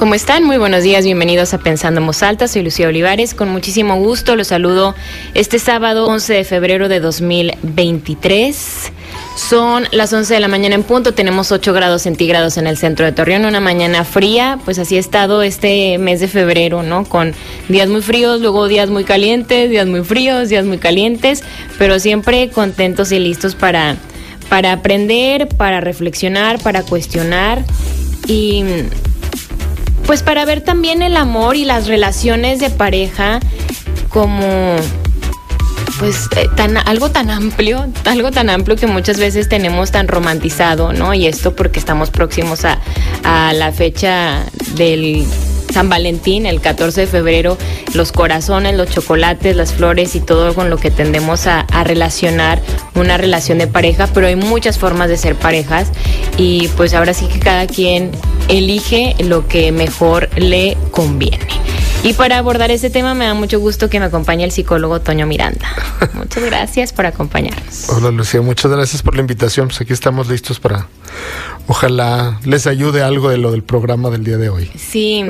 ¿Cómo están? Muy buenos días, bienvenidos a Pensando en Alta. Soy Lucía Olivares, con muchísimo gusto los saludo este sábado 11 de febrero de 2023. Son las 11 de la mañana en punto, tenemos 8 grados centígrados en el centro de Torreón, una mañana fría, pues así ha estado este mes de febrero, ¿no? Con días muy fríos, luego días muy calientes, días muy fríos, días muy calientes, pero siempre contentos y listos para, para aprender, para reflexionar, para cuestionar y pues para ver también el amor y las relaciones de pareja como pues eh, tan algo tan amplio, algo tan amplio que muchas veces tenemos tan romantizado, ¿no? Y esto porque estamos próximos a, a la fecha del San Valentín, el 14 de febrero, los corazones, los chocolates, las flores y todo con lo que tendemos a, relacionar una relación de pareja, pero hay muchas formas de ser parejas y pues ahora sí que cada quien elige lo que mejor le conviene. Y para abordar este tema me da mucho gusto que me acompañe el psicólogo Toño Miranda. Muchas gracias por acompañarnos. Hola Lucía, muchas gracias por la invitación. Pues aquí estamos listos para, ojalá les ayude algo de lo del programa del día de hoy. Sí,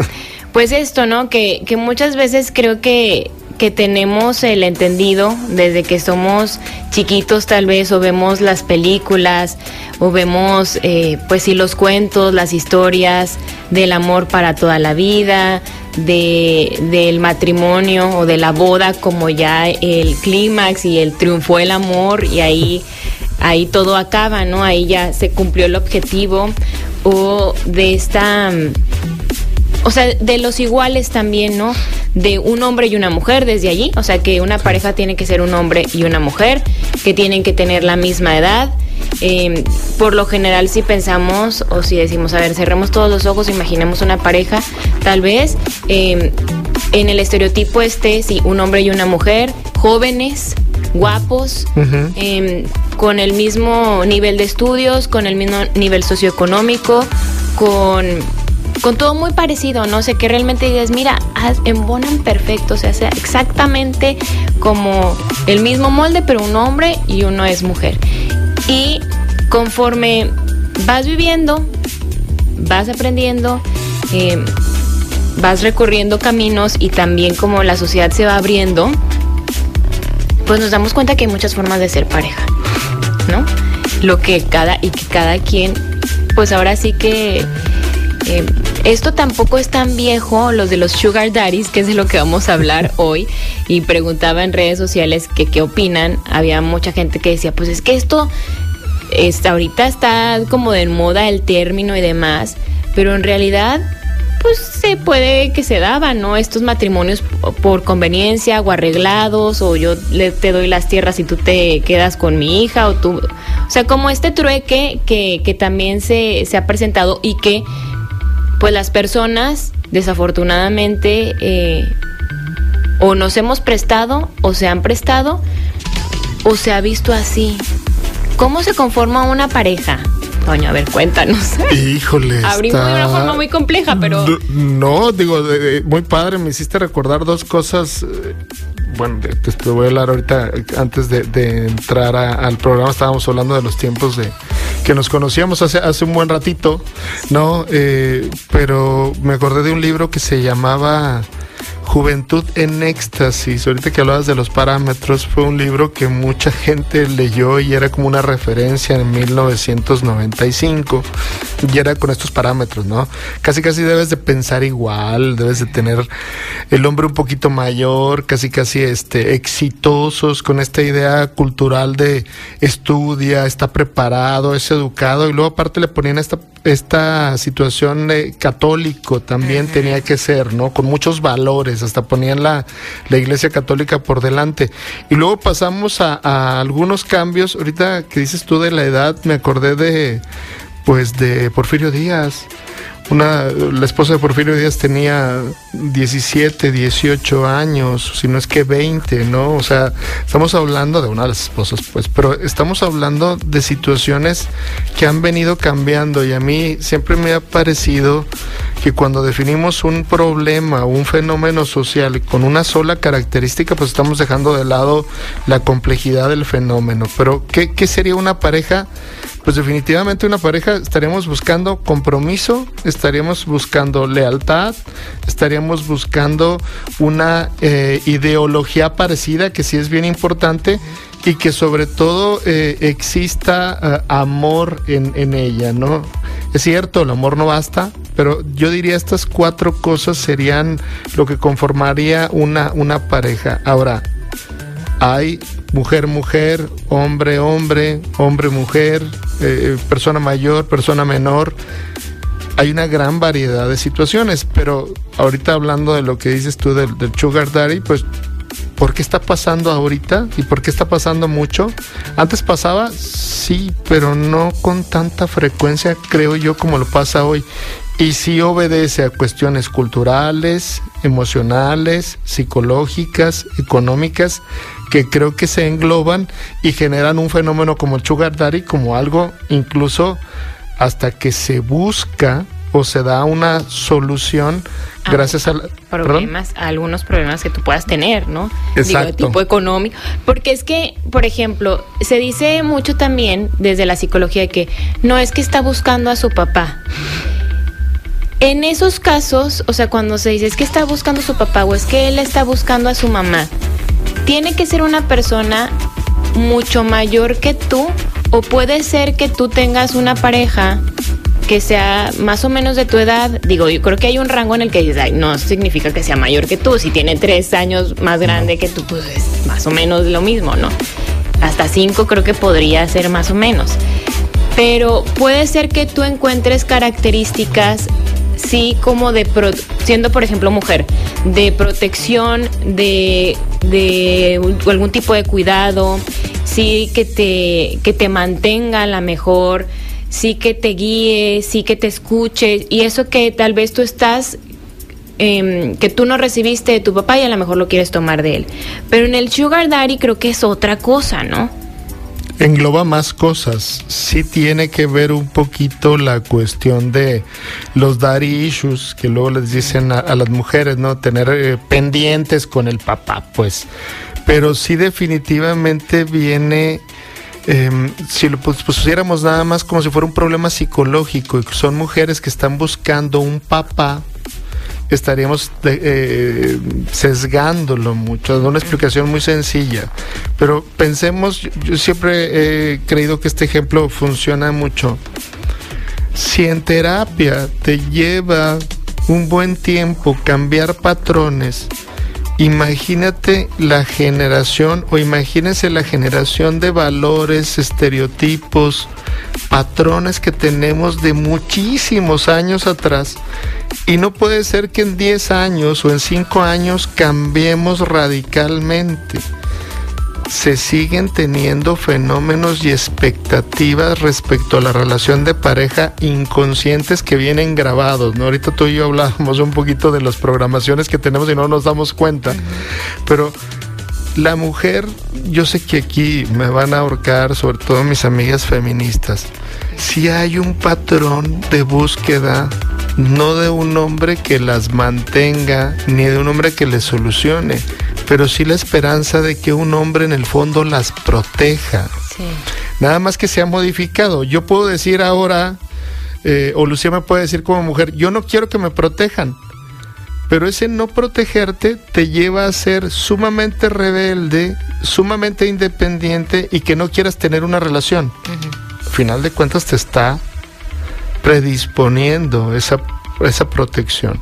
pues esto, ¿no? Que, que muchas veces creo que que tenemos el entendido desde que somos chiquitos tal vez o vemos las películas o vemos eh, pues sí los cuentos, las historias del amor para toda la vida, de, del matrimonio o de la boda como ya el clímax y el triunfo del amor y ahí, ahí todo acaba, ¿no? Ahí ya se cumplió el objetivo o de esta o sea, de los iguales también, ¿no? De un hombre y una mujer desde allí, o sea, que una pareja tiene que ser un hombre y una mujer, que tienen que tener la misma edad. Em, por lo general, si pensamos o si decimos, a ver, cerremos todos los ojos, imaginemos una pareja, tal vez em, en el estereotipo este, sí, un hombre y una mujer, jóvenes, guapos, em, con el mismo nivel de estudios, con el mismo nivel socioeconómico, con con todo muy parecido, no sé, que realmente digas, mira, embonan perfecto, o sea, sea exactamente como el mismo molde, pero un hombre y uno es mujer. Y conforme vas viviendo, vas aprendiendo, eh, vas recorriendo caminos y también como la sociedad se va abriendo, pues nos damos cuenta que hay muchas formas de ser pareja, ¿no? Lo que cada y que cada quien, pues ahora sí que eh, esto tampoco es tan viejo, los de los sugar daddies, que es de lo que vamos a hablar hoy. Y preguntaba en redes sociales que qué opinan. Había mucha gente que decía, pues es que esto está, ahorita está como de moda el término y demás, pero en realidad pues se puede que se daban, ¿no? Estos matrimonios por conveniencia o arreglados, o yo le, te doy las tierras y tú te quedas con mi hija, o tú. O sea, como este trueque que, que también se, se ha presentado y que pues las personas desafortunadamente eh, o nos hemos prestado o se han prestado o se ha visto así. ¿Cómo se conforma una pareja? Doña, a ver, cuéntanos. Híjole. Abrimos de una forma muy compleja, pero. No, digo, muy padre, me hiciste recordar dos cosas eh, bueno, te, voy a hablar ahorita, antes de, entrar al programa, estábamos hablando de los tiempos de que nos conocíamos hace, hace un buen ratito, ¿no? Eh, pero me acordé de un libro que se llamaba Juventud en Éxtasis. Ahorita que hablabas de los parámetros, fue un libro que mucha gente leyó y era como una referencia en 1995. Y era con estos parámetros, ¿no? Casi casi debes de pensar igual, debes de tener el hombre un poquito mayor, casi casi este, exitosos, con esta idea cultural de estudia, está preparado, es educado, y luego aparte le ponían esta, esta situación de católico también tenía que ser, ¿no? Con muchos valores hasta ponían la, la Iglesia Católica por delante. Y luego pasamos a, algunos cambios. Ahorita que dices tú de la edad, me acordé de, pues, de Porfirio Díaz. Una, la esposa de Porfirio Díaz tenía 17, 18 años, si no es que 20, ¿no? O sea, estamos hablando de una de las esposas, pues, pero estamos hablando de situaciones que han venido cambiando y a mí siempre me ha parecido que cuando definimos un problema un fenómeno social con una sola característica, pues estamos dejando de lado la complejidad del fenómeno. Pero, ¿qué, qué sería una pareja? Pues definitivamente una pareja estaríamos buscando compromiso, estaríamos buscando lealtad, estaríamos buscando una eh, ideología parecida que sí es bien importante y que sobre todo eh, exista eh, amor en, en ella, ¿no? Es cierto, el amor no basta, pero yo diría estas cuatro cosas serían lo que conformaría una, una pareja. Ahora, hay mujer, mujer, hombre, hombre, hombre, mujer, eh, persona mayor, persona menor. Hay una gran variedad de situaciones, pero ahorita hablando de lo que dices tú del, del Sugar Daddy, pues ¿por qué está pasando ahorita? ¿Y por qué está pasando mucho? Antes pasaba, sí, pero no con tanta frecuencia, creo yo, como lo pasa hoy. Y sí obedece a cuestiones culturales, emocionales, psicológicas, económicas, que creo que se engloban y generan un fenómeno como el sugar daddy, como algo incluso hasta que se busca o se da una solución Ah, gracias a problemas, a algunos problemas que tú puedas tener, ¿no? Exacto. Digo, de tipo económico. Porque es que, por ejemplo, se dice mucho también desde la psicología que no es que está buscando a su papá. En esos casos, o sea, cuando se dice es que está buscando a su papá o es que él está buscando a su mamá, tiene que ser una persona mucho mayor que tú o puede ser que tú tengas una pareja que sea más o menos de tu edad, digo, yo creo que hay un rango en el que dices, ay, no significa que sea mayor que tú, si tiene tres años más grande que tú, pues es más o menos lo mismo, ¿no? Hasta cinco creo que podría ser más o menos. Pero puede ser que tú encuentres características, sí, como de, pro, siendo por ejemplo mujer, de protección, de, de algún tipo de cuidado, sí, que te, que te mantenga a la mejor sí que te guíe, sí que te escuche, y eso que tal vez tú estás, eh, que tú no recibiste de tu papá y a lo mejor lo quieres tomar de él. Pero en el Sugar Daddy creo que es otra cosa, ¿no? Engloba más cosas. Sí tiene que ver un poquito la cuestión de los daddy issues que luego les dicen a, a las mujeres, ¿no? Tener eh, pendientes con el papá, pues. Pero sí definitivamente viene eh, si lo pusiéramos nada más como si fuera un problema psicológico y son mujeres que están buscando un papá, estaríamos eh, sesgándolo mucho, dando una explicación muy sencilla. Pero pensemos, yo, yo siempre he creído que este ejemplo funciona mucho. Si en terapia te lleva un buen tiempo cambiar patrones, imagínate la generación o imagínense la generación de valores, estereotipos, patrones que tenemos de muchísimos años atrás. Y no puede ser que en 10 años o en 5 años cambiemos radicalmente. Se siguen teniendo fenómenos y expectativas respecto a la relación de pareja inconscientes que vienen grabados. ¿no? Ahorita tú y yo hablábamos un poquito de las programaciones que tenemos y no nos damos cuenta. Pero la mujer, yo sé que aquí me van a ahorcar, sobre todo mis amigas feministas, si hay un patrón de búsqueda, no de un hombre que las mantenga, ni de un hombre que les solucione, pero sí la esperanza de que un hombre en el fondo las proteja. Sí. Nada más que se ha modificado. Yo puedo decir ahora, eh, o Lucía me puede decir como mujer, yo no quiero que me protejan. Pero ese no protegerte te lleva a ser sumamente rebelde, sumamente independiente y que no quieras tener una relación. Uh -huh. Al final de cuentas te está predisponiendo esa, esa protección.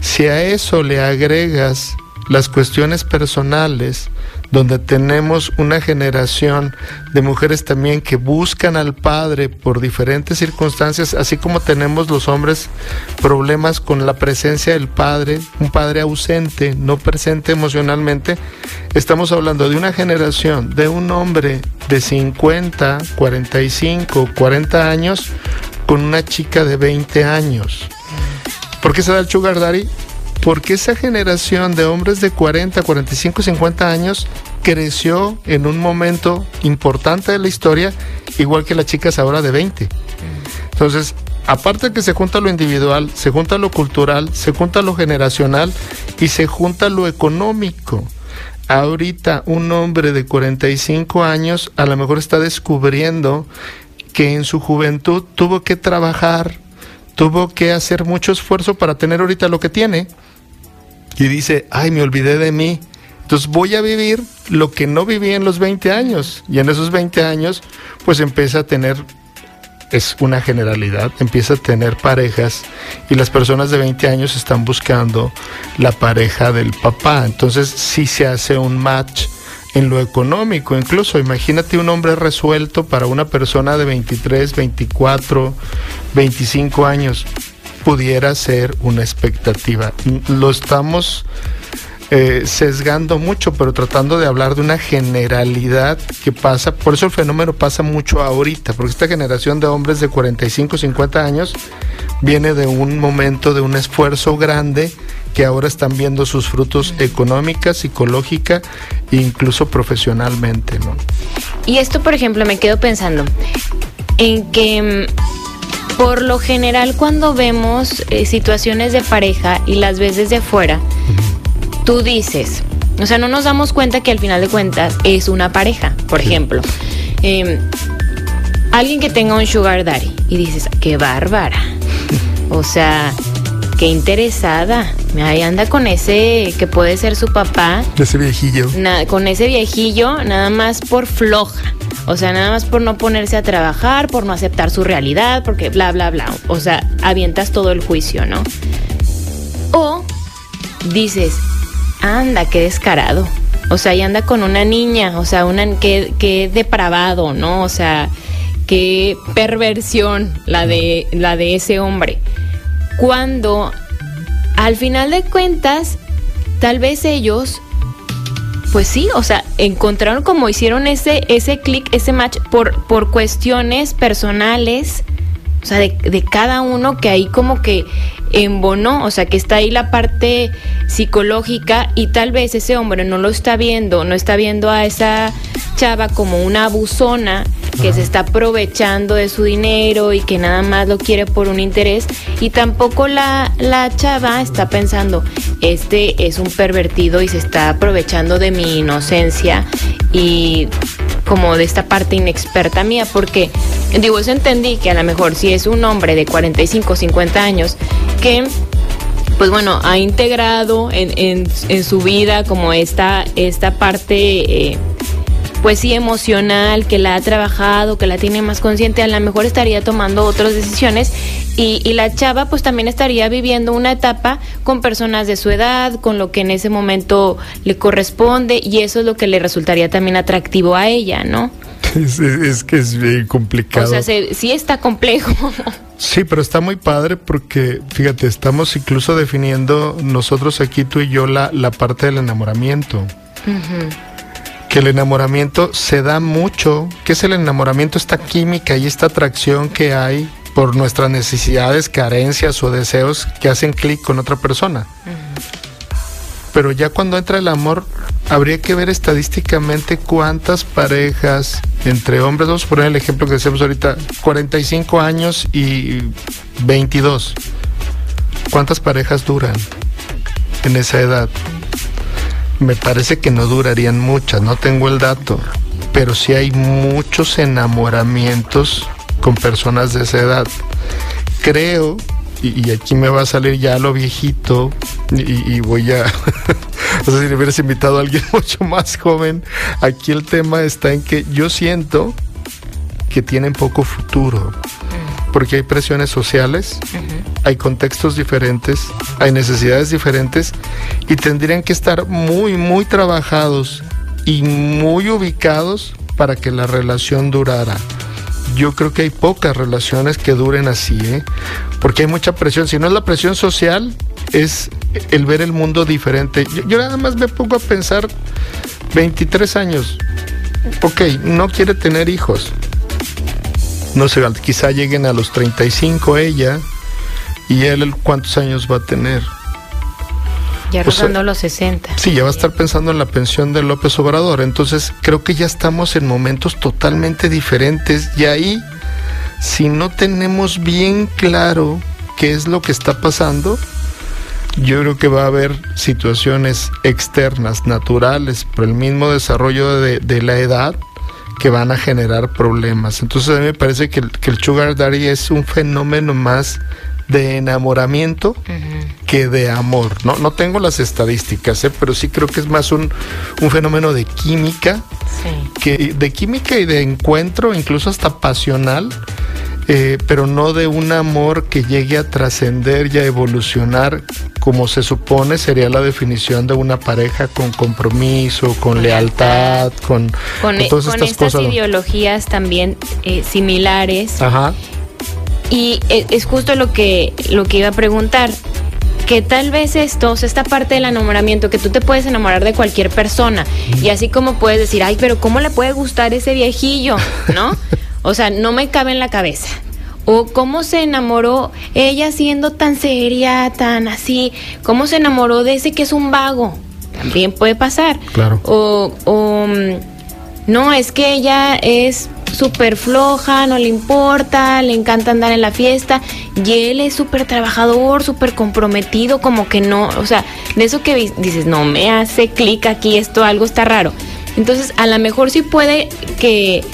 Si a eso le agregas las cuestiones personales, donde tenemos una generación de mujeres también que buscan al padre por diferentes circunstancias, así como tenemos los hombres problemas con la presencia del padre, un padre ausente, no presente emocionalmente, estamos hablando de una generación, de un hombre de 50, 45, 40 años con una chica de 20 años. ¿Por qué se da el sugar daddy? Porque esa generación de hombres de 40, 45, 50 años creció en un momento importante de la historia, igual que las chicas ahora de 20. Entonces, aparte que se junta lo individual, se junta lo cultural, se junta lo generacional y se junta lo económico. Ahorita un hombre de 45 años a lo mejor está descubriendo que en su juventud tuvo que trabajar, tuvo que hacer mucho esfuerzo para tener ahorita lo que tiene. Y dice, ay, me olvidé de mí. Entonces voy a vivir lo que no viví en los 20 años. Y en esos 20 años, pues empieza a tener, es una generalidad, empieza a tener parejas y las personas de 20 años están buscando la pareja del papá. Entonces sí se hace un match en lo económico. Incluso imagínate un hombre resuelto para una persona de 23, 24, 25 años. Pudiera ser una expectativa. Lo estamos eh, sesgando mucho, pero tratando de hablar de una generalidad que pasa. Por eso el fenómeno pasa mucho ahorita, porque esta generación de hombres de 45, 50 años viene de un momento de un esfuerzo grande que ahora están viendo sus frutos económica, psicológica e incluso profesionalmente. Y esto, por ejemplo, me quedo pensando en que mm, por lo general cuando vemos eh, situaciones de pareja y las ves desde fuera, tú dices, o sea, no nos damos cuenta que al final de cuentas es una pareja, por ejemplo. Em, alguien que tenga un sugar daddy y dices, qué bárbara. O sea, qué interesada. Ahí anda con ese que puede ser su papá. Ese viejillo. con ese viejillo, nada más por floja. O sea, nada más por no ponerse a trabajar, por no aceptar su realidad, porque bla, bla, bla. O sea, avientas todo el juicio, ¿no? O dices, anda, qué descarado. O sea, y anda con una niña, o sea, una qué, qué depravado, ¿no? O sea, qué perversión la de la de ese hombre cuando al final de cuentas, tal vez ellos, pues sí, o sea, encontraron como hicieron ese, ese clic, ese match por, por cuestiones personales, o sea, de, de cada uno que ahí como que embonó, o sea, que está ahí la parte psicológica y tal vez ese hombre no lo está viendo, no está viendo a esa chava como una abusona que se está aprovechando de su dinero y que nada más lo quiere por un interés. Y tampoco la, la chava está pensando, este es un pervertido y se está aprovechando de mi inocencia y como de esta parte inexperta mía, porque digo, eso entendí que a lo mejor si es un hombre de 45, 50 años que pues bueno, ha integrado en, en, su vida como esta, esta parte eh, pues sí emocional, que la ha trabajado, que la tiene más consciente, a lo mejor estaría tomando otras decisiones y, y, la chava pues también estaría viviendo una etapa con personas de su edad, con lo que en ese momento le corresponde y eso es lo que le resultaría también atractivo a ella, ¿no? Es, que es bien complicado. O sea, sí está complejo. Sí, pero está muy padre porque, fíjate, estamos incluso definiendo nosotros aquí, tú y yo, la, la parte del enamoramiento que el enamoramiento se da mucho. ¿Qué es el enamoramiento? Esta química y esta atracción que hay por nuestras necesidades, carencias o deseos que hacen clic con otra persona. Pero ya cuando entra el amor, habría que ver estadísticamente cuántas parejas entre hombres, vamos a poner el ejemplo que decimos ahorita, 45 años y 22. ¿Cuántas parejas duran en esa edad? Me parece que no durarían muchas, no tengo el dato, pero sí hay muchos enamoramientos con personas de esa edad. Creo, y, aquí me va a salir ya lo viejito, y, voy a, no sé si le hubieras invitado a alguien mucho más joven, aquí el tema está en que yo siento que tienen poco futuro porque hay presiones sociales, hay contextos diferentes, hay necesidades diferentes y tendrían que estar muy, muy trabajados y muy ubicados para que la relación durara. Yo creo que hay pocas relaciones que duren así, ¿eh? porque hay mucha presión. Si no es la presión social, es el ver el mundo diferente. Yo, yo nada más me pongo a pensar, 23 años, ok, no quiere tener hijos, no sé, quizá lleguen a los 35 ella y él cuántos años va a tener. Ya rozando los 60. Sí, ya va a estar pensando en la pensión de López Obrador. Entonces, creo que ya estamos en momentos totalmente diferentes. Y ahí, si no tenemos bien claro qué es lo que está pasando, yo creo que va a haber situaciones externas, naturales, por el mismo desarrollo de, de la edad, que van a generar problemas. Entonces a mí me parece que el, que el sugar daddy es un fenómeno más de enamoramiento que de amor. No, no tengo las estadísticas, ¿eh? pero sí creo que es más un, un fenómeno de química, que, de química y de encuentro, incluso hasta pasional, eh, pero no de un amor que llegue a trascender y a evolucionar como se supone sería la definición de una pareja con compromiso, con, lealtad, con, con, e, todas estas, cosas. ideologías también eh, similares. Ajá. Y e, es justo lo que, lo que iba a preguntar que tal vez esto, esta parte del enamoramiento, que tú te puedes enamorar de cualquier persona, y así como puedes decir, ay, pero ¿cómo le puede gustar ese viejillo? ¿No? O sea, no me cabe en la cabeza. O cómo se enamoró ella siendo tan seria, tan así. ¿Cómo se enamoró de ese que es un vago? También puede pasar. Claro. O, o mm, no, es que ella es súper floja, no le importa, le encanta andar en la fiesta y él es súper trabajador, súper comprometido, como que no, o sea, de eso que dices, no me hace clic aquí, esto algo está raro. Entonces, a lo mejor sí puede que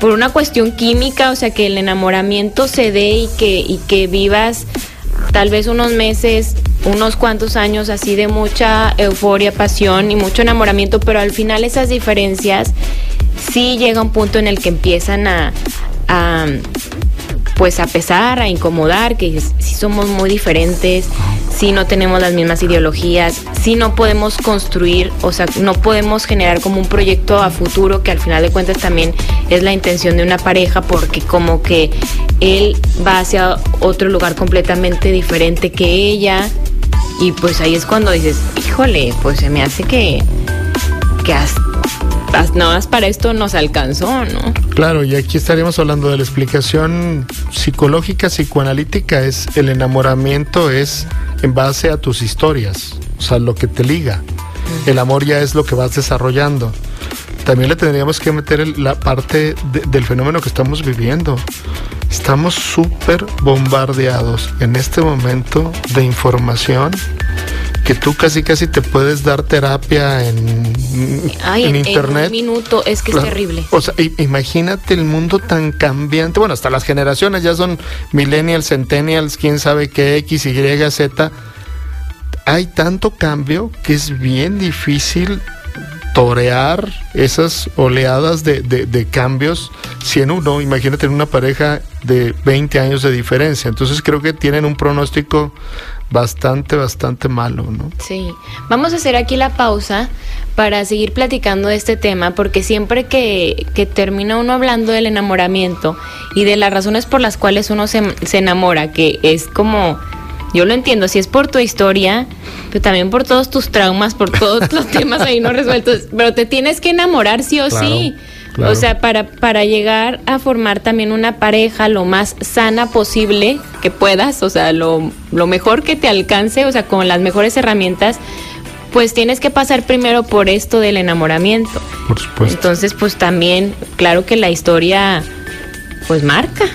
por una cuestión química, o sea, que el enamoramiento se dé y que, y que vivas tal vez unos meses, unos cuantos años así de mucha euforia, pasión y mucho enamoramiento, pero al final esas diferencias sí llega un punto en el que empiezan a, a pues a pesar, a incomodar, que si somos muy diferentes, si no tenemos las mismas ideologías, si no podemos construir, o sea, no podemos generar como un proyecto a futuro que al final de cuentas también es la intención de una pareja porque como que él va hacia otro lugar completamente diferente que ella y pues ahí es cuando dices, híjole, pues se me hace que, que hasta nada más para esto nos alcanzó, ¿no? Claro, y aquí estaríamos hablando de la explicación psicológica, psicoanalítica, es el enamoramiento es en base a tus historias, o sea, lo que te liga. El amor ya es lo que vas desarrollando. También le tendríamos que meter la parte del fenómeno que estamos viviendo. Estamos súper bombardeados en este momento de información que tú casi casi te puedes dar terapia en, en, internet. En un minuto, es que es terrible. O sea, imagínate el mundo tan cambiante. Bueno, hasta las generaciones ya son millennials, centennials, quién sabe qué, X, Y, Z. Hay tanto cambio que es bien difícil torear esas oleadas de, de, cambios si en uno, imagínate en una pareja de 20 años de diferencia. Entonces creo que tienen un pronóstico bastante, bastante malo, ¿no? Sí. Vamos a hacer aquí la pausa para seguir platicando de este tema, porque siempre que, que termina uno hablando del enamoramiento y de las razones por las cuales uno se, se enamora, que es como yo lo entiendo, si es por tu historia, pero también por todos tus traumas, por todos los temas ahí no resueltos, pero te tienes que enamorar sí o sí. O sea, para, para llegar a formar también una pareja lo más sana posible que puedas, o sea, lo, lo mejor que te alcance, o sea, con las mejores herramientas, pues tienes que pasar primero por esto del enamoramiento. Por supuesto. Entonces, pues también, claro que la historia, pues marca.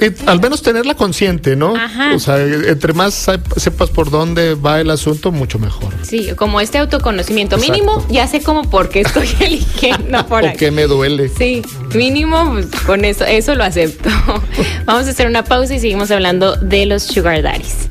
Eh, al menos tenerla consciente, ¿no? O sea, entre más sepas por dónde va el asunto, mucho mejor. Sí, como este autoconocimiento mínimo, ya sé como por qué estoy eligiendo por aquí. qué me duele. Sí, mínimo, pues, con eso, eso lo acepto. Vamos a hacer una pausa y seguimos hablando de los sugar daddies.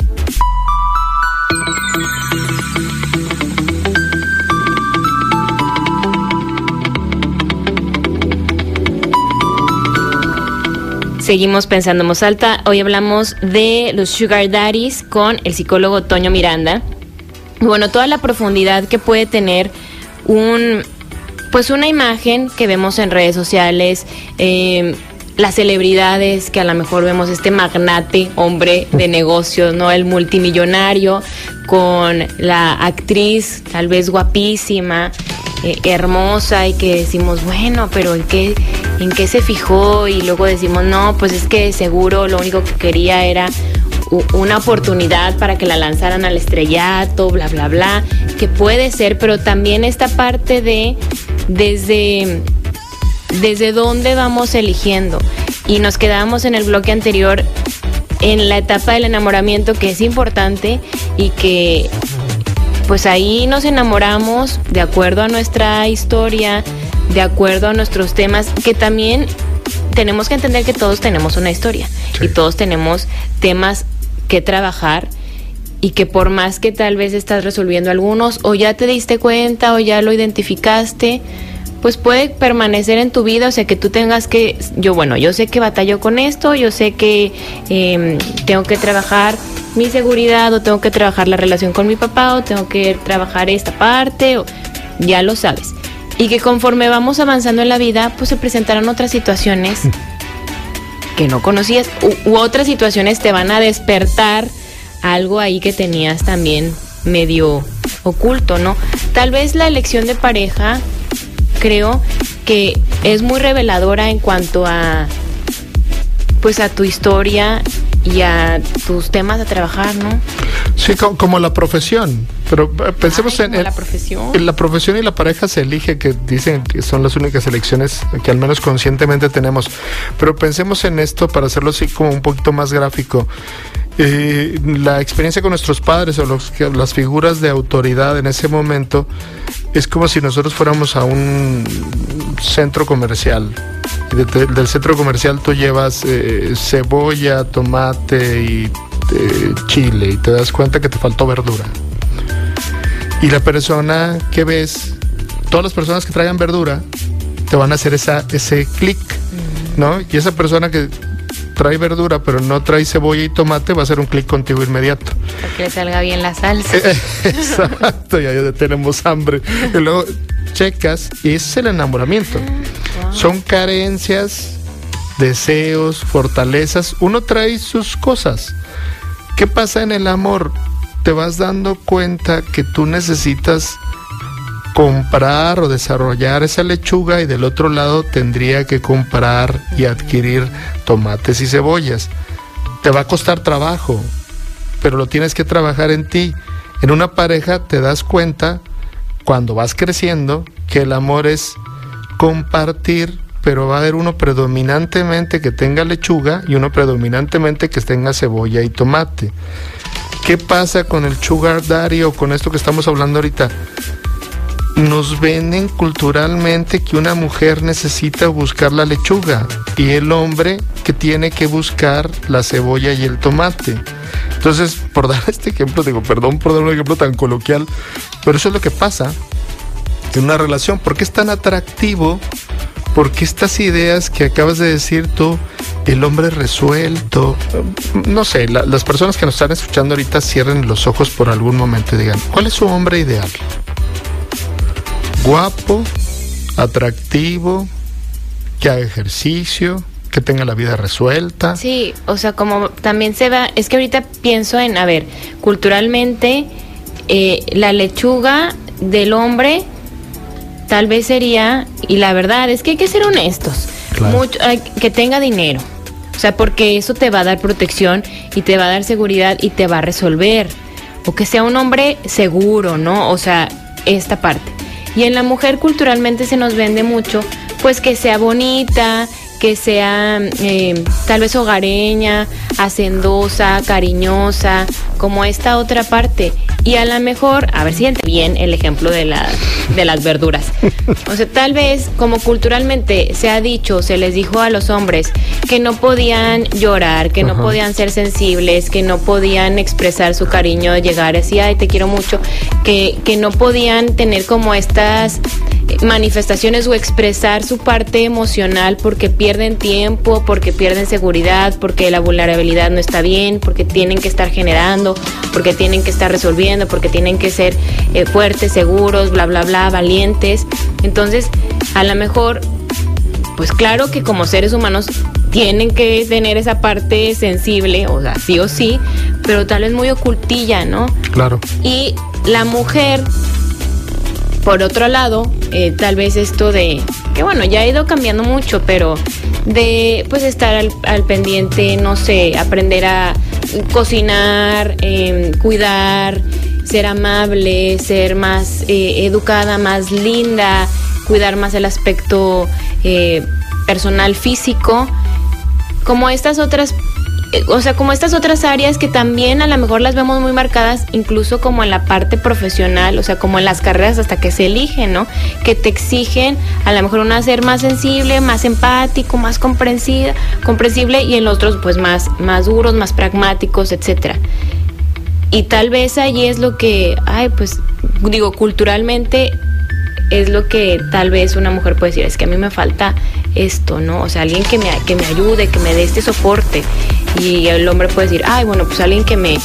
Seguimos pensando en alta. Hoy hablamos de los sugar daddies con el psicólogo Toño Miranda. Bueno, toda la profundidad que puede tener un, pues una imagen que vemos en redes sociales, eh, las celebridades que a lo mejor vemos este magnate, hombre de negocios, ¿no? El multimillonario con la actriz, tal vez guapísima, eh, hermosa y que decimos, bueno, pero ¿en qué, ¿en qué se fijó? Y luego decimos, no, pues es que seguro lo único que quería era una oportunidad para que la lanzaran al estrellato, bla, bla, bla, que puede ser, pero también esta parte de desde, desde dónde vamos eligiendo. Y nos quedamos en el bloque anterior en la etapa del enamoramiento que es importante y que pues ahí nos enamoramos de acuerdo a nuestra historia, de acuerdo a nuestros temas, que también tenemos que entender que todos tenemos una historia y todos tenemos temas que trabajar y que por más que tal vez estás resolviendo algunos o ya te diste cuenta o ya lo identificaste, pues puede permanecer en tu vida, o sea que tú tengas que, yo bueno, yo sé que batallo con esto, yo sé que em, tengo que trabajar mi seguridad o tengo que trabajar la relación con mi papá o tengo que trabajar esta parte, o, ya lo sabes. Y que conforme vamos avanzando en la vida, pues se presentarán otras situaciones que no conocías u, otras situaciones te van a despertar algo ahí que tenías también medio oculto, ¿no? Tal vez la elección de pareja creo que es muy reveladora en cuanto a pues a tu historia y a tus temas a trabajar, ¿no? Sí, como, la profesión. Pero eh, pensemos en, la profesión. En la profesión y la pareja se elige, que dicen que son las únicas elecciones que al menos conscientemente tenemos. Pero pensemos en esto para hacerlo así como un poquito más gráfico. Eh, la experiencia con nuestros padres o las figuras de autoridad en ese momento es como si nosotros fuéramos a un centro comercial. del centro comercial tú llevas eh, cebolla, tomate y eh, chile y te das cuenta que te faltó verdura. Y la persona que ves, todas las personas que traigan verdura, te van a hacer esa, ese clic, ¿no? Y esa persona que trae verdura pero no trae cebolla y tomate, va a hacer un clic contigo inmediato. Para que le salga bien la salsa. Exacto, ya, ya tenemos hambre. Y luego checas y ese es el enamoramiento. Ah, Son carencias, deseos, fortalezas. Uno trae sus cosas. ¿Qué pasa en el amor? Te vas dando cuenta que tú necesitas comprar o desarrollar esa lechuga y del otro lado tendría que comprar y adquirir tomates y cebollas. Te va a costar trabajo, pero lo tienes que trabajar en ti. En una pareja te das cuenta cuando vas creciendo que el amor es compartir, pero va a haber uno predominantemente que tenga lechuga y uno predominantemente que tenga cebolla y tomate. ¿Qué pasa con el sugar daddy o con esto que estamos hablando ahorita? Nos venden culturalmente que una mujer necesita buscar la lechuga y el hombre que tiene que buscar la cebolla y el tomate. Entonces, por dar este ejemplo, digo, perdón por dar un ejemplo tan coloquial, pero eso es lo que pasa en una relación. ¿Por qué es tan atractivo? Porque estas ideas que acabas de decir tú, el hombre resuelto, no sé, las personas que nos están escuchando ahorita cierren los ojos por algún momento y digan, ¿cuál es su hombre ideal? Guapo, atractivo, que haga ejercicio, que tenga la vida resuelta. Sí, o sea, como también se va, es que ahorita pienso en, a ver, culturalmente, eh, la lechuga del hombre tal vez sería, y la verdad es que hay que ser honestos, mucho, que tenga dinero. O sea, porque eso te va a dar protección y te va a dar seguridad y te va a resolver. O que sea un hombre seguro, ¿no? O sea, esta parte. Y en la mujer culturalmente se nos vende mucho, pues que sea bonita, que sea eh, tal vez hogareña, hacendosa, cariñosa, como esta otra parte. Y a lo mejor, a ver si bien el ejemplo de, la, de las verduras. O sea, tal vez como culturalmente se ha dicho, se les dijo a los hombres que no podían llorar, que no podían ser sensibles, que no podían expresar su cariño, llegar así, ay, te quiero mucho, que, que no podían tener como estas manifestaciones o expresar su parte emocional porque pierden tiempo, porque pierden seguridad, porque la vulnerabilidad no está bien, porque tienen que estar generando, porque tienen que estar resolviendo, porque tienen que ser eh, fuertes, seguros, bla, bla, bla, valientes. Entonces, a lo mejor, pues claro que como seres humanos tienen que tener esa parte sensible, o sea, sí o sí, pero tal vez muy ocultilla, ¿no? Claro. Y la mujer por otro lado, eh, tal vez esto de, que bueno, ya ha ido cambiando mucho, pero de pues estar al, pendiente, no sé, aprender a, cocinar, em, cuidar, ser amable, ser más eh, educada, más linda, cuidar más el aspecto eh, personal físico, como estas otras eh, o sea, como estas otras áreas que también a lo mejor las vemos muy marcadas, incluso como en la parte profesional, o sea, como en las carreras hasta que se eligen, ¿no? Que te exigen a lo mejor una ser más sensible, más empático, más comprensible, y en otros pues más, más duros, más pragmáticos, etcétera. Y tal vez allí es lo que, ay, pues digo, culturalmente es lo que tal vez una mujer puede decir, es que a mí me falta esto, ¿no? O sea, alguien que me, que me ayude, que me dé este soporte. Y el hombre puede decir, ay, bueno, pues alguien que me,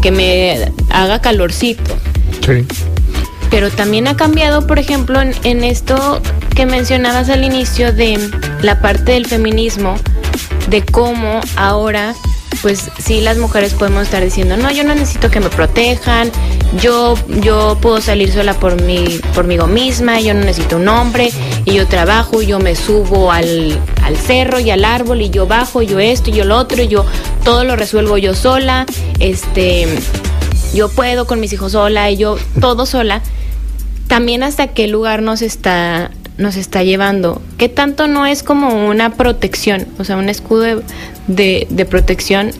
que me haga calorcito. Sí. Pero también ha cambiado, por ejemplo, en, en esto que mencionabas al inicio de la parte del feminismo, de cómo ahora pues sí las mujeres podemos estar diciendo, no, yo no necesito que me protejan, yo, yo puedo salir sola por mí, por mí misma, yo no necesito un hombre, y yo trabajo, yo me subo al, al cerro y al árbol, y yo bajo, y yo esto, y yo lo otro, y yo todo lo resuelvo yo sola, este, yo puedo con mis hijos sola, y yo todo sola. También hasta qué lugar nos está nos está llevando, que tanto no es como una protección, o sea, un escudo de, de, protección.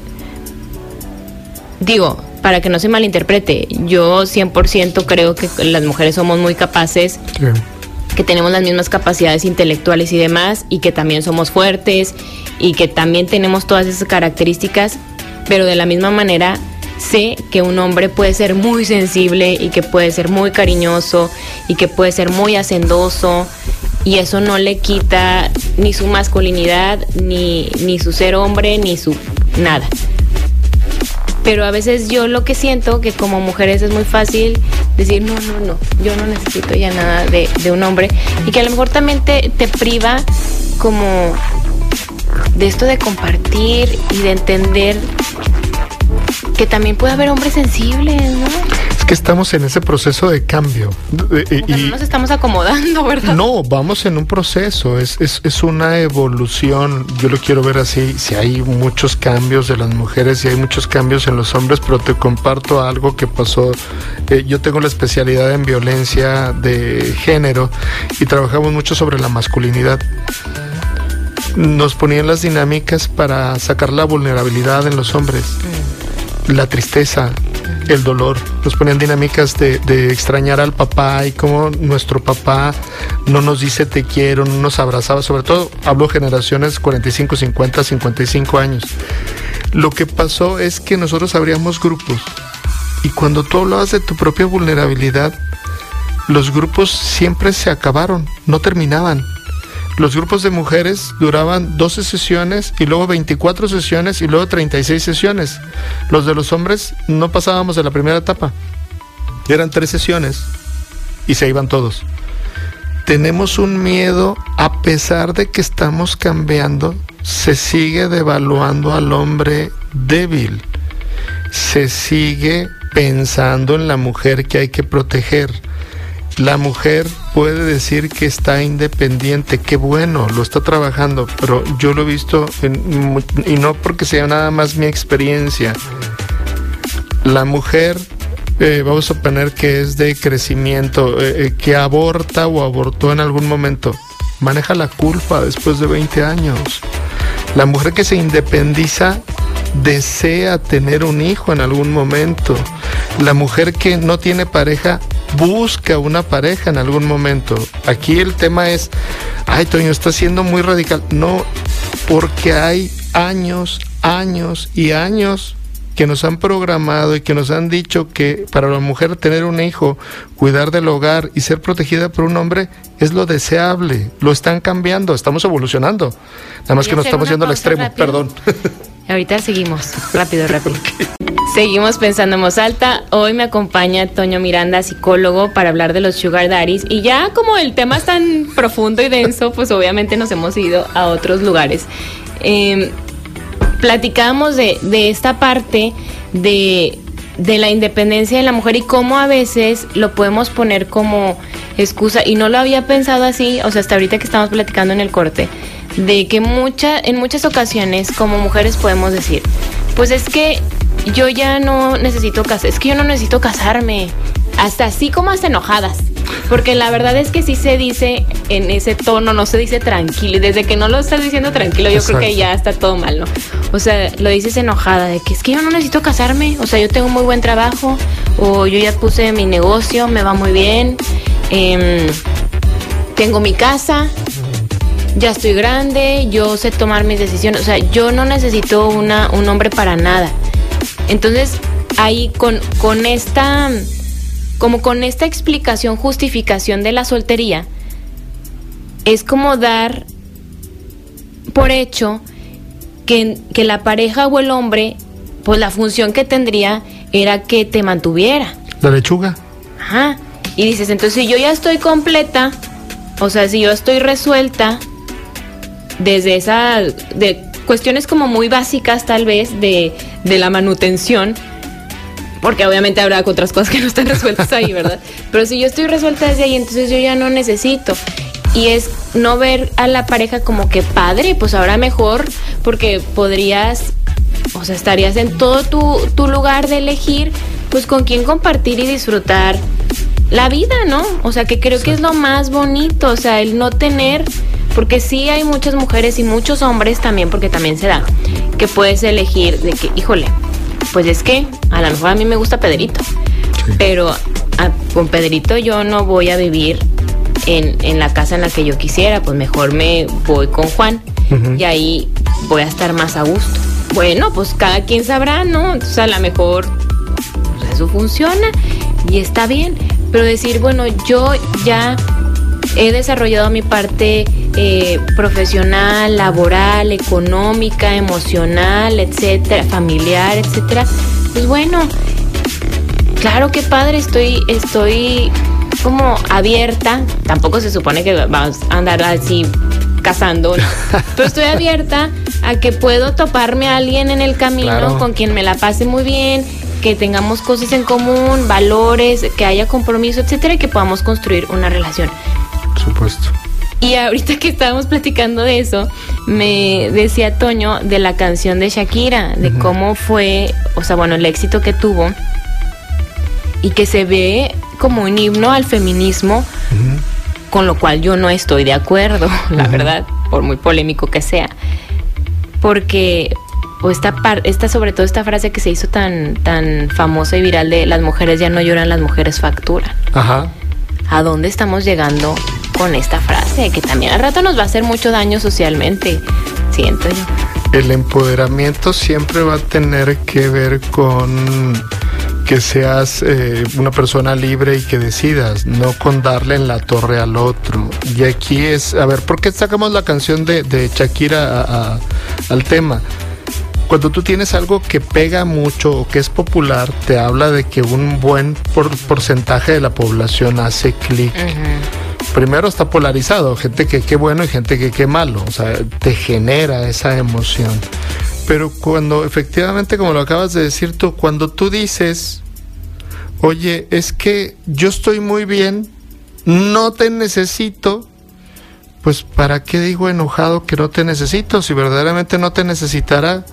Digo, para que no se malinterprete, yo 100% creo que las mujeres somos muy capaces, que tenemos las mismas capacidades intelectuales y demás, y que también somos fuertes, y que también tenemos todas esas características, pero de la misma manera sé que un hombre puede ser muy sensible y que puede ser muy cariñoso y que puede ser muy hacendoso y eso no le quita ni su masculinidad, ni, ni su ser hombre, ni su nada. Pero a veces yo lo que siento que como mujeres es muy fácil decir, no, no, no, yo no necesito ya nada de, de un hombre. Y que a lo mejor también te, te priva como de esto de compartir y de entender que también puede haber hombres sensibles, ¿no? Es que estamos en ese proceso de cambio. y, no nos estamos acomodando, ¿verdad? No, vamos en un proceso, es, es, es, una evolución, yo lo quiero ver así, si hay muchos cambios de las mujeres y hay muchos cambios en los hombres, pero te comparto algo que pasó. Eh, yo tengo la especialidad en violencia de género y trabajamos mucho sobre la masculinidad nos ponían las dinámicas para sacar la vulnerabilidad en los hombres. Mm la tristeza, el dolor. Nos ponían dinámicas de, extrañar al papá y cómo nuestro papá no nos dice te quiero, no nos abrazaba. Sobre todo hablo generaciones 45, 50, 55 años. Lo que pasó es que nosotros abríamos grupos y cuando tú hablabas de tu propia vulnerabilidad, los grupos siempre se acabaron, no terminaban los grupos de mujeres duraban 12 sesiones y luego 24 sesiones y luego 36 sesiones. Los de los hombres no pasábamos de la primera etapa. Eran tres sesiones y se iban todos. Tenemos un miedo, a pesar de que estamos cambiando, se sigue devaluando al hombre débil. Se sigue pensando en la mujer que hay que proteger la mujer puede decir que está independiente, qué bueno, lo está trabajando, pero yo lo he visto y no porque sea nada más mi experiencia. La mujer, eh, vamos a poner que es de crecimiento, eh, eh, que aborta o abortó en algún momento, maneja la culpa después de 20 años. La mujer que se independiza desea tener un hijo en algún momento. La mujer que no tiene pareja busca una pareja en algún momento. Aquí el tema es, ay Toño, está siendo muy radical. No, porque hay años, años y años que nos han programado y que nos han dicho que para la mujer tener un hijo, cuidar del hogar y ser protegida por un hombre es lo deseable. Lo están cambiando, estamos evolucionando. Nada más que nos estamos yendo al extremo, perdón. Ahorita seguimos, rápido, rápido. Seguimos pensando en voz alta. Hoy me acompaña Toño Miranda, psicólogo, para hablar de los sugar daddies. Y ya como el tema es tan profundo y denso, pues obviamente nos hemos ido a otros lugares. Eh, platicábamos de, de esta parte de, de la independencia de la mujer y cómo a veces lo podemos poner como excusa. Y no lo había pensado así, o sea, hasta ahorita que estamos platicando en el corte, de que mucha, en muchas ocasiones como mujeres podemos decir, pues es que yo ya no necesito casar, es que yo no necesito casarme. Hasta así como hasta enojadas. Porque la verdad es que sí se dice en ese tono, no se dice tranquilo. Y desde que no lo estás diciendo tranquilo, yo creo que ya está todo mal, ¿no? O sea, lo dices enojada, de que es que yo no necesito casarme. O sea, yo tengo muy buen trabajo, o yo ya puse mi negocio, me va muy bien. Em, tengo mi casa, ya estoy grande, yo sé tomar mis decisiones. O sea, yo no necesito una, un hombre para nada. Entonces, ahí con, con esta como con esta explicación, justificación de la soltería, es como dar por hecho que, que, la pareja o el hombre, pues la función que tendría era que te mantuviera. La lechuga. Ajá. Y dices, entonces si yo ya estoy completa, o sea, si yo estoy resuelta desde esa, de cuestiones como muy básicas tal vez de, de la manutención, porque obviamente habrá otras cosas que no están resueltas ahí, ¿verdad? Pero si yo estoy resuelta desde ahí, entonces yo ya no necesito. Y es no ver a la pareja como que padre, pues ahora mejor, porque podrías, o sea, estarías en todo tu, tu lugar de elegir, pues con quién compartir y disfrutar la vida, ¿no? O sea, que creo que es lo más bonito, o sea, el no tener, porque sí hay muchas mujeres y muchos hombres también, porque también se da, que puedes elegir de que, híjole, pues es que a lo mejor a mí me gusta Pedrito, pero con Pedrito yo no voy a vivir en, la casa en la que yo quisiera, pues mejor me voy con Juan y ahí voy a estar más a gusto. Bueno, pues cada quien sabrá, ¿no? Entonces a lo mejor pues, eso funciona y está bien, pero decir, bueno, yo ya he desarrollado mi parte eh, profesional, laboral, económica, emocional, etcétera, familiar, etcétera, pues bueno, claro que padre, estoy, estoy como abierta, tampoco se supone que vamos a andar así casando, pero estoy abierta a que puedo toparme a alguien en el camino con quien me la pase muy bien, que tengamos cosas en común, valores, que haya compromiso, etcétera, y que podamos construir una relación supuesto. Y ahorita que estábamos platicando de eso, me decía Toño de la canción de Shakira, de cómo fue, o sea, bueno, el éxito que tuvo y que se ve como un himno al feminismo, con lo cual yo no estoy de acuerdo, la verdad, por muy polémico que sea. Porque o esta, esta sobre todo esta frase que se hizo tan tan famosa y viral de las mujeres ya no lloran, las mujeres facturan. Ajá. ¿A dónde estamos llegando con esta frase, que también al rato nos va a hacer mucho daño socialmente, siento yo. El empoderamiento siempre va a tener que ver con que seas eh, una persona libre y que decidas, no con darle en la torre al otro. Y aquí es, a ver, ¿por qué sacamos la canción de, de Shakira al tema? Cuando tú tienes algo que pega mucho o que es popular, te habla de que un buen porcentaje de la población hace clic primero está polarizado, gente que qué bueno y gente que qué malo, o sea, te genera esa emoción. Pero cuando efectivamente, como lo acabas de decir tú, cuando tú dices, oye, es que yo estoy muy bien, no te necesito, pues ¿para qué digo enojado que no te necesito? Si verdaderamente no te necesitara,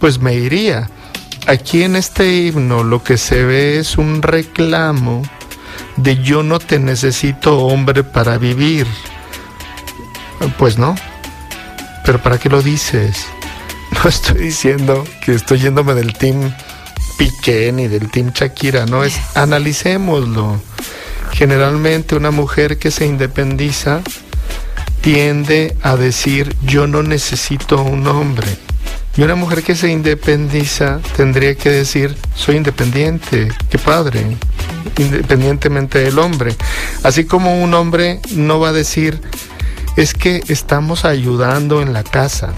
pues me iría. Aquí en este himno lo que se ve es un reclamo de yo no te necesito hombre para vivir. Pues no. Pero ¿para qué lo dices? No estoy diciendo que estoy yéndome del team Piqué ni del team Shakira, no es analicémoslo. Generalmente una mujer que se independiza tiende a decir yo no necesito un hombre. Y una mujer que se independiza tendría que decir soy independiente, qué padre independientemente del hombre. Así como un hombre no va a decir, es que estamos ayudando en la casa.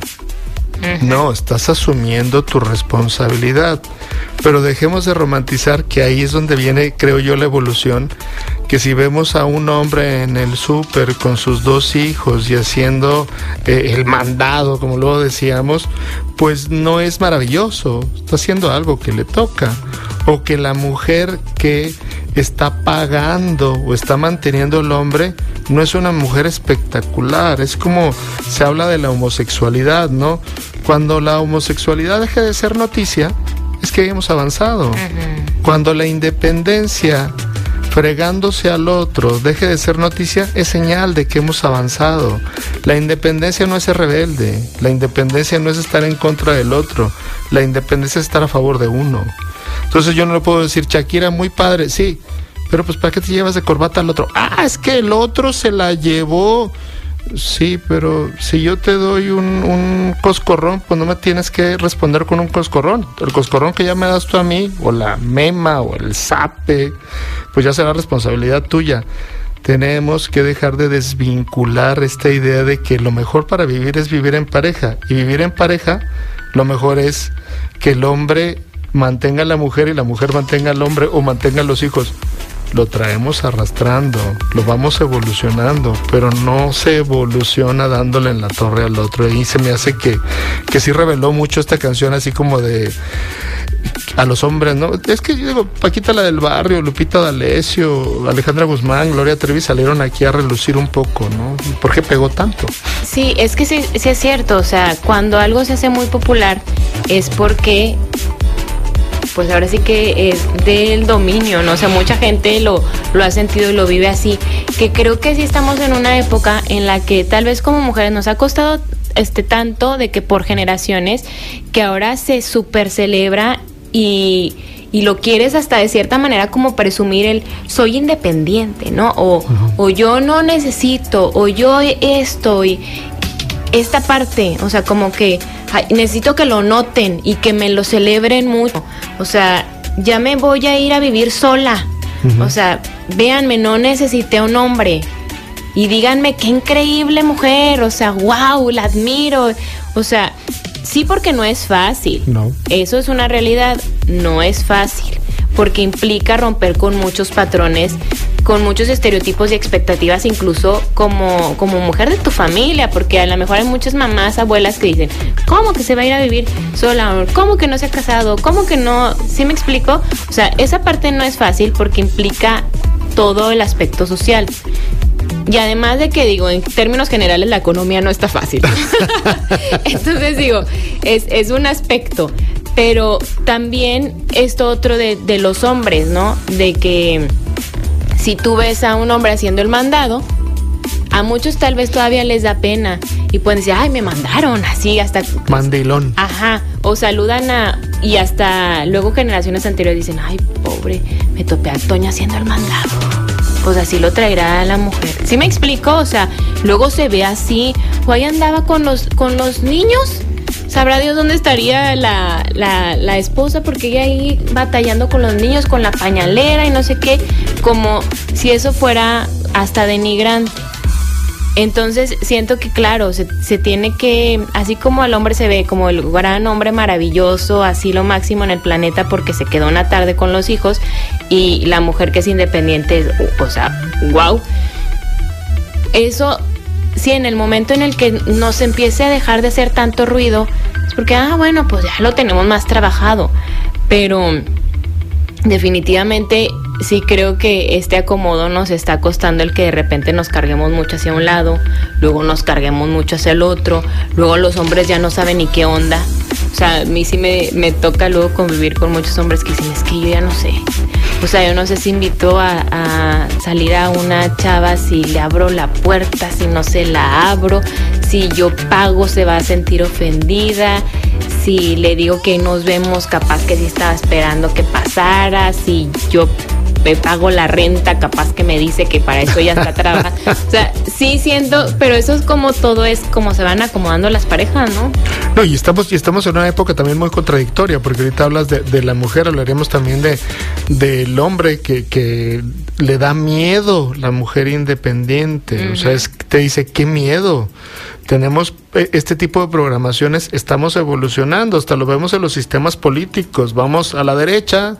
No, estás asumiendo tu responsabilidad. Pero dejemos de romantizar que ahí es donde viene, creo yo, la evolución. Que si vemos a un hombre en el súper con sus dos hijos y haciendo eh, el mandado, como luego decíamos, pues no es maravilloso. Está haciendo algo que le toca. O que la mujer que está pagando o está manteniendo el hombre no es una mujer espectacular, es como se habla de la homosexualidad, ¿no? Cuando la homosexualidad deje de ser noticia, es que hemos avanzado. Cuando la independencia fregándose al otro deje de ser noticia, es señal de que hemos avanzado. La independencia no es ser rebelde, la independencia no es estar en contra del otro, la independencia es estar a favor de uno. Entonces yo no le puedo decir, Shakira, muy padre, sí, pero pues ¿para qué te llevas de corbata al otro? Ah, es que el otro se la llevó. Sí, pero si yo te doy un, un, coscorrón, pues no me tienes que responder con un coscorrón. El coscorrón que ya me das tú a mí, o la mema, o el sape, pues ya será responsabilidad tuya. Tenemos que dejar de desvincular esta idea de que lo mejor para vivir es vivir en pareja. Y vivir en pareja, lo mejor es que el hombre mantenga a la mujer y la mujer mantenga al hombre o mantenga a los hijos lo traemos arrastrando, lo vamos evolucionando, pero no se evoluciona dándole en la torre al otro. Y se me hace que, que sí reveló mucho esta canción, así como de a los hombres, ¿no? Es que yo digo, Paquita la del barrio, Lupita D'Alessio, Alejandra Guzmán, Gloria Trevi salieron aquí a relucir un poco, ¿no? ¿Por qué pegó tanto? Sí, es que sí, sí es cierto, o sea, cuando algo se hace muy popular es porque pues ahora sí que es del dominio, ¿no? O sea, mucha gente lo, lo ha sentido y lo vive así, que creo que sí estamos en una época en la que tal vez como mujeres nos ha costado este tanto de que por generaciones que ahora se super celebra y, y lo quieres hasta de cierta manera como presumir el soy independiente, ¿no? O, o yo no necesito, o yo estoy, esta parte, o sea, como que necesito que lo noten y que me lo celebren mucho. O sea, ya me voy a ir a vivir sola. O sea, véanme, no necesité un hombre. Y díganme, qué increíble mujer. O sea, wow, la admiro. O sea, sí porque no es fácil. No. Eso es una realidad. No es fácil. Porque implica romper con muchos patrones con muchos estereotipos y expectativas, incluso como, como mujer de tu familia, porque a lo mejor hay muchas mamás, abuelas que dicen, ¿cómo que se va a ir a vivir sola? ¿Cómo que no se ha casado? ¿Cómo que no? ¿Sí me explico? O sea, esa parte no es fácil porque implica todo el aspecto social. Y además de que digo, en términos generales la economía no está fácil. Entonces digo, es, es, un aspecto. Pero también esto otro de, de los hombres, ¿no? De que si tú ves a un hombre haciendo el mandado, a muchos tal vez todavía les da pena y pueden decir, ay, me mandaron, así hasta... Mandilón. Ajá, o saludan a... Y hasta luego generaciones anteriores dicen, ay, pobre, me topé a Toña haciendo el mandado. Pues así lo traerá la mujer. ¿Sí me explico? O sea, luego se ve así, o ahí andaba con los, con los niños sabrá Dios dónde estaría la, la, esposa, porque ella ahí batallando con los niños, con la pañalera y no sé qué, como si eso fuera hasta denigrante. Entonces siento que claro, se, se, tiene que, así como el hombre se ve como el gran hombre maravilloso, así lo máximo en el planeta porque se quedó una tarde con los hijos y la mujer que es independiente, o sea, wow. Eso sí, en el momento en el que nos empiece a dejar de hacer tanto ruido, es porque, ah, bueno, pues ya lo tenemos más trabajado. Pero definitivamente sí creo que este acomodo nos está costando el que de repente nos carguemos mucho hacia un lado, luego nos carguemos mucho hacia el otro, luego los hombres ya no saben ni qué onda. O sea, a mí sí me, me toca luego convivir con muchos hombres que dicen, es que yo ya no sé. O sea, yo no sé si invito a, a, salir a una chava, si le abro la puerta, si no se la abro, si yo pago se va a sentir ofendida, si le digo que nos vemos, capaz que sí estaba esperando que pasara, si yo me pago la renta, capaz que me dice que para eso ya está trabajando. o sea, sí siento, pero eso es como todo es como se van acomodando las parejas, ¿no? No, y estamos, y estamos en una época también muy contradictoria, porque ahorita hablas de, de la mujer, hablaríamos también de del hombre que, que le da miedo la mujer independiente. O sea, es, te dice, qué miedo tenemos este tipo de programaciones, estamos evolucionando, hasta lo vemos en los sistemas políticos, vamos a la derecha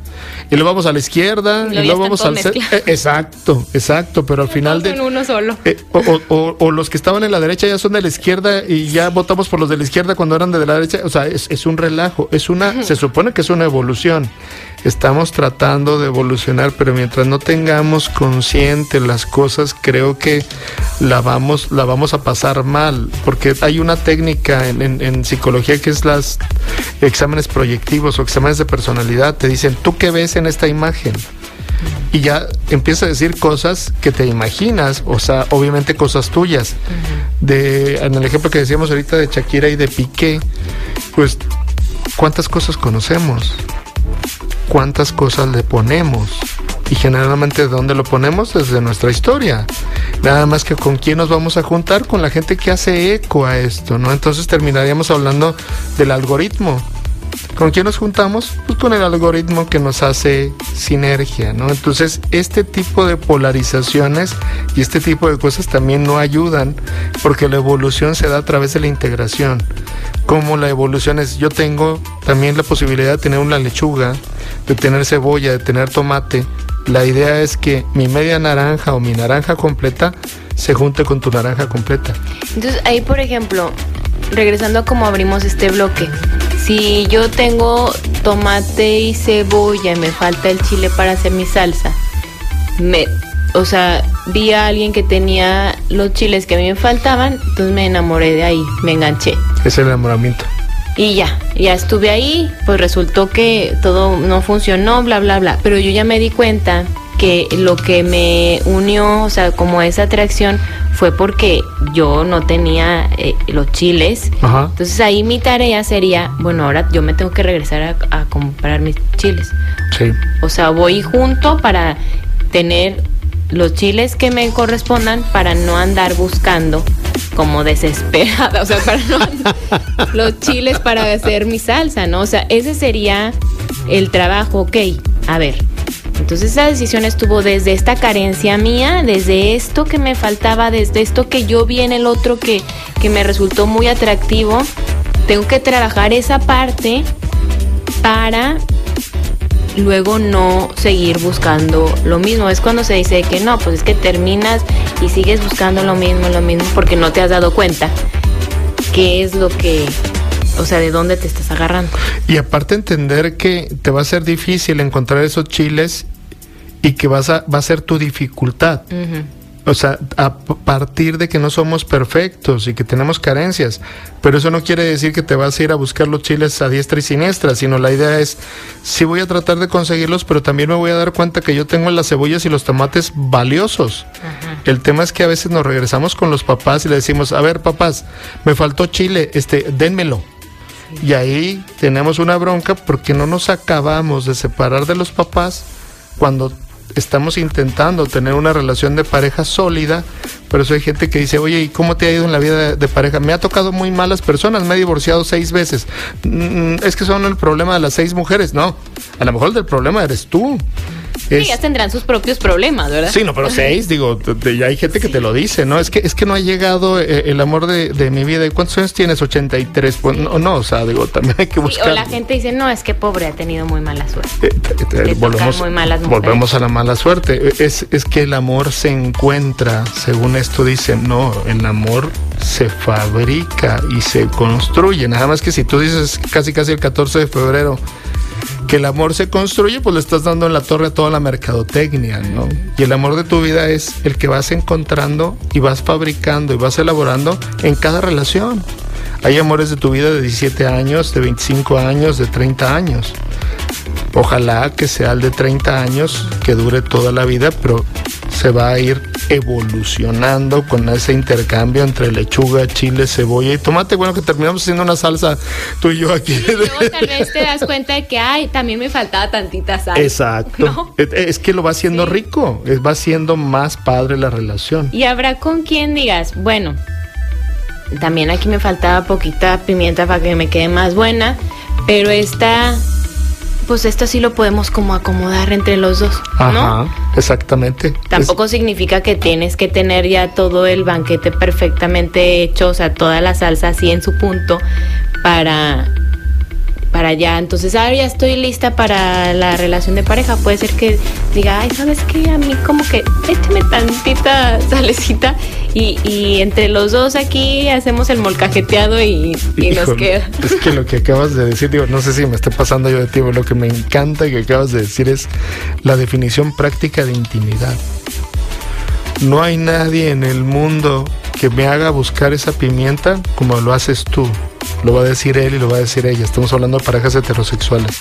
y luego vamos a la izquierda y, luego vamos al eh, exacto, exacto, pero al final de uno solo. Eh, o, o, los que estaban en la derecha ya son de la izquierda y ya votamos por los de la izquierda cuando eran de la derecha, o sea, es, es un relajo, es una, se supone que es una evolución. Estamos tratando de evolucionar, pero mientras no tengamos consciente las cosas, creo que la vamos, la vamos a pasar mal porque hay una técnica en, en, psicología que es las exámenes proyectivos o exámenes de personalidad. Te dicen, ¿tú qué ves en esta imagen? y ya empieza a decir cosas que te imaginas, o sea, obviamente cosas tuyas. De, en el ejemplo que decíamos ahorita de Shakira y de Piqué, pues, ¿cuántas cosas conocemos? ¿Cuántas cosas le ponemos? Y generalmente, ¿de dónde lo ponemos? Desde nuestra historia. Nada más que con quién nos vamos a juntar, con la gente que hace eco a esto, ¿no? Entonces terminaríamos hablando del algoritmo ¿Con quién nos juntamos? Pues con el algoritmo que nos hace sinergia, ¿no? Entonces, este tipo de polarizaciones y este tipo de cosas también no ayudan porque la evolución se da a través de la integración. Como la evolución es, yo tengo también la posibilidad de tener una lechuga, de tener cebolla, de tener tomate. La idea es que mi media naranja o mi naranja completa se junte con tu naranja completa. Entonces, ahí, por ejemplo, regresando a cómo abrimos este bloque, si yo tengo tomate y cebolla y me falta el chile para hacer mi salsa, me, o sea, vi a alguien que tenía los chiles que a mí me faltaban, entonces me enamoré de ahí, me enganché. Es el enamoramiento. Y ya, ya estuve ahí, pues resultó que todo no funcionó, bla, bla, bla. Pero yo ya me di cuenta que lo que me unió, o sea, como esa atracción, fue porque yo no tenía eh, los chiles. Entonces ahí mi tarea sería, bueno, ahora yo me tengo que regresar a, comprar mis chiles. Sí. O sea, voy junto para tener los chiles que me correspondan para no andar buscando como desesperada, o sea, para no los chiles para hacer mi salsa, ¿no? O sea, ese sería el trabajo, ok, a ver, entonces esa decisión estuvo desde esta carencia mía, desde esto que me faltaba, desde esto que yo vi en el otro que, que me resultó muy atractivo. Tengo que trabajar esa parte para luego no seguir buscando lo mismo. Es cuando se dice que no, pues es que terminas y sigues buscando lo mismo, lo mismo, porque no te has dado cuenta qué es lo que, o sea, de dónde te estás agarrando. Y aparte entender que te va a ser difícil encontrar esos chiles y que vas a, va a ser tu dificultad. O sea, a partir de que no somos perfectos y que tenemos carencias. Pero eso no quiere decir que te vas a ir a buscar los chiles a diestra y siniestra, sino la idea es, sí voy a tratar de conseguirlos, pero también me voy a dar cuenta que yo tengo las cebollas y los tomates valiosos. El tema es que a veces nos regresamos con los papás y le decimos, a ver papás, me faltó chile, este, dénmelo. Y ahí tenemos una bronca porque no nos acabamos de separar de los papás cuando estamos intentando tener una relación de pareja sólida, pero eso hay gente que dice, oye, ¿y cómo te ha ido en la vida de, pareja? Me ha tocado muy malas personas, me he divorciado seis veces. Mm, es que son el problema de las seis mujeres, no. A lo mejor el problema eres tú. Sí, ellas tendrán sus propios problemas, ¿verdad? Sí, no, pero seis, digo, ya hay gente que te lo dice, ¿no? Es que es que no ha llegado eh, el amor de, mi vida. ¿Y cuántos años tienes? 83. Pues no, no, o sea, digo, también hay que buscar. o la gente dice, no, es que pobre ha tenido muy mala suerte. Eh, volvemos, muy malas volvemos a la mala suerte. Es, es que el amor se encuentra, según esto dice, no, el amor se fabrica y se construye. Nada más que si tú dices casi casi el 14 de febrero, que el amor se construye, pues le estás dando en la torre a toda la mercadotecnia, ¿no? Y el amor de tu vida es el que vas encontrando y vas fabricando y vas elaborando en cada relación. Hay amores de tu vida de 17 años, de 25 años, de 30 años. Ojalá que sea el de 30 años, que dure toda la vida, pero se va a ir evolucionando con ese intercambio entre lechuga, chile, cebolla y tomate. Bueno, que terminamos haciendo una salsa tú y yo aquí. Y luego tal vez te das cuenta de que, ay, también me faltaba tantita sal. Exacto. Es, que lo va haciendo rico, va haciendo más padre la relación. Y habrá con quien digas, bueno, también aquí me faltaba poquita pimienta para que me quede más buena, pero esta pues esto sí lo podemos como acomodar entre los dos, ¿no? Ajá, exactamente. Tampoco significa que tienes que tener ya todo el banquete perfectamente hecho, o sea, toda la salsa así en su punto para para allá. Entonces, ahora ya estoy lista para la relación de pareja. Puede ser que diga, ay, ¿sabes qué? A mí como que échame tantita salecita y, y entre los dos aquí hacemos el molcajeteado y, nos queda. Es que lo que acabas de decir, digo, no sé si me está pasando yo de ti, pero lo que me encanta y que acabas de decir es la definición práctica de intimidad. No hay nadie en el mundo que me haga buscar esa pimienta como lo haces tú. Lo va a decir él y lo va a decir ella. Estamos hablando de parejas heterosexuales.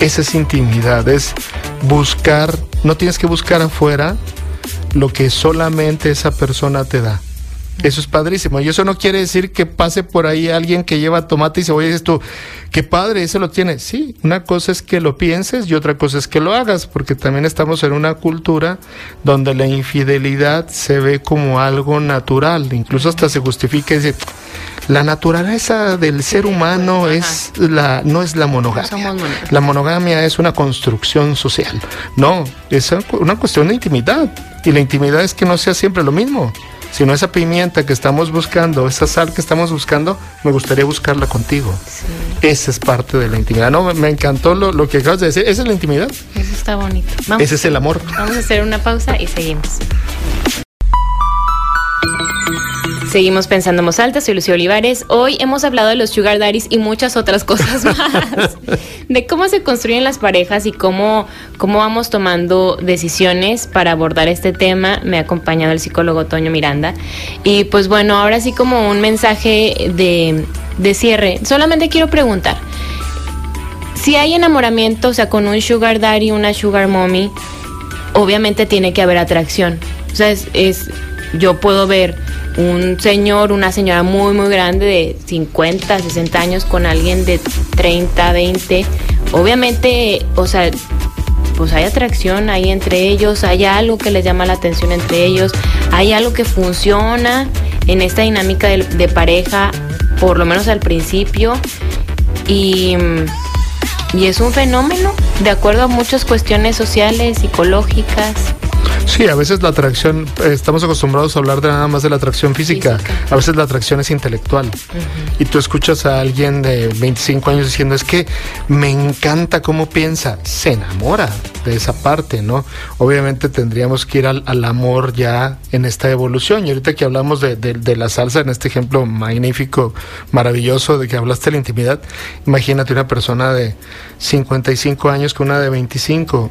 Esa es intimidad, es buscar, no tienes que buscar afuera lo que solamente esa persona te da. Eso es padrísimo. Y eso no quiere decir que pase por ahí alguien que lleva tomate y cebolla y dices tú, qué padre, ese lo tiene. Sí, una cosa es que lo pienses y otra cosa es que lo hagas, porque también estamos en una cultura donde la infidelidad se ve como algo natural. Incluso hasta se justifica y dice, la naturaleza del ser humano es la, no es la monogamia. la monogamia es una construcción social. No, es una cuestión de intimidad. Y la intimidad es que no sea siempre lo mismo sino esa pimienta que estamos buscando, esa sal que estamos buscando, me gustaría buscarla contigo. Esa es parte de la intimidad. No, me encantó lo, lo, que acabas de decir. Esa es la intimidad. Eso está bonito. Ese es el amor. Vamos a hacer una pausa y seguimos. Seguimos pensando en alta, soy Lucio Olivares. Hoy hemos hablado de los sugar daddies y muchas otras cosas más. de cómo se construyen las parejas y cómo, cómo vamos tomando decisiones para abordar este tema. Me ha acompañado el psicólogo Toño Miranda. Y pues bueno, ahora sí como un mensaje de, de cierre. Solamente quiero preguntar. Si hay enamoramiento, o sea, con un sugar daddy, una sugar mommy, obviamente tiene que haber atracción. O sea, es yo puedo ver un señor, una señora muy, muy grande de 50, 60 años con alguien de 30, 20. Obviamente, o sea, pues hay atracción ahí entre ellos, hay algo que les llama la atención entre ellos, hay algo que funciona en esta dinámica de, pareja, por lo menos al principio. Y, y es un fenómeno, de acuerdo a muchas cuestiones sociales, psicológicas. Sí, a veces la atracción, estamos acostumbrados a hablar de nada más de la atracción física, a veces la atracción es intelectual. Y tú escuchas a alguien de 25 años diciendo, es que me encanta cómo piensa, se enamora de esa parte, ¿no? Obviamente tendríamos que ir al, amor ya en esta evolución. Y ahorita que hablamos de, de, la salsa, en este ejemplo magnífico, maravilloso, de que hablaste de la intimidad, imagínate una persona de 55 años con una de 25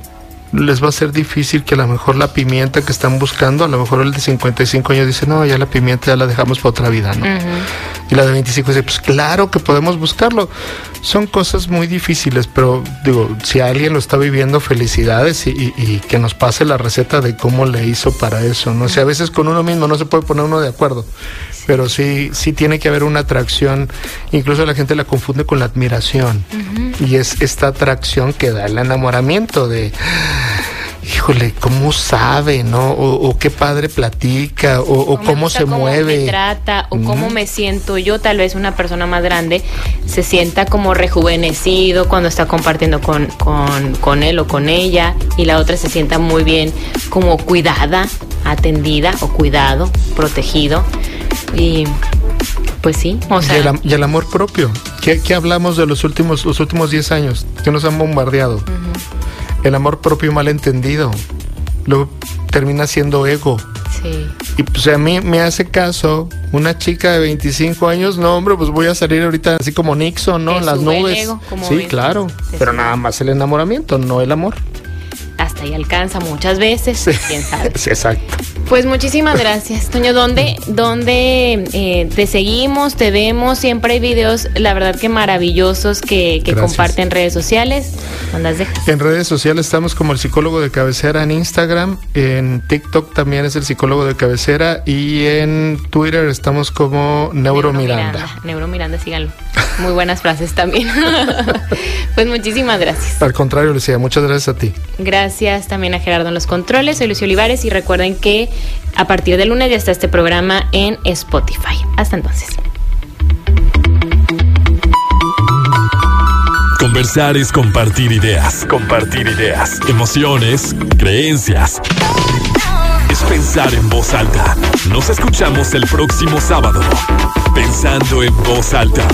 les va a ser difícil que a lo mejor la pimienta que están buscando, a lo mejor el de 55 años dice, no, ya la pimienta ya la dejamos para otra vida, ¿no? Y la de 25 dice, pues claro que podemos buscarlo. Son cosas muy difíciles, pero digo, si alguien lo está viviendo, felicidades y, que nos pase la receta de cómo le hizo para eso, ¿no? O a veces con uno mismo no se puede poner uno de acuerdo, pero sí, sí tiene que haber una atracción, incluso la gente la confunde con la admiración, y es esta atracción que da el enamoramiento de híjole, cómo sabe, ¿no? O, qué padre platica, o, cómo, se mueve. Cómo me trata, o cómo me siento yo, tal vez una persona más grande se sienta como rejuvenecido cuando está compartiendo con, con, con él o con ella, y la otra se sienta muy bien, como cuidada, atendida, o cuidado, protegido. Y pues sí, o sea. Y el, amor propio. ¿Qué, ¿Qué, hablamos de los últimos, los últimos 10 años? Que nos han bombardeado el amor propio mal entendido. Luego termina siendo ego. Sí. Y pues a mí me hace caso una chica de 25 años, no hombre, pues voy a salir ahorita así como Nixon, ¿no? En las nubes. sí, claro. Pero nada más el enamoramiento, no el amor hasta ahí alcanza muchas veces, quién sabe. Sí, exacto. Pues muchísimas gracias, Toño. ¿Dónde, dónde eh, te seguimos, te vemos? Siempre hay videos, la verdad que maravillosos que, que comparten en redes sociales. En redes sociales estamos como el psicólogo de cabecera en Instagram, en TikTok también es el psicólogo de cabecera y en Twitter estamos como Neuro, Miranda. Neuro Miranda, síganlo. Muy buenas frases también. pues muchísimas gracias. Al contrario, Lucía, muchas gracias a ti. También a Gerardo en los controles. Soy Lucio Olivares y recuerden que a partir de lunes ya está este programa en Spotify. Hasta entonces. Conversar es compartir ideas. Compartir ideas. Emociones, creencias. Es pensar en voz alta. Nos escuchamos el próximo sábado. Pensando en voz alta.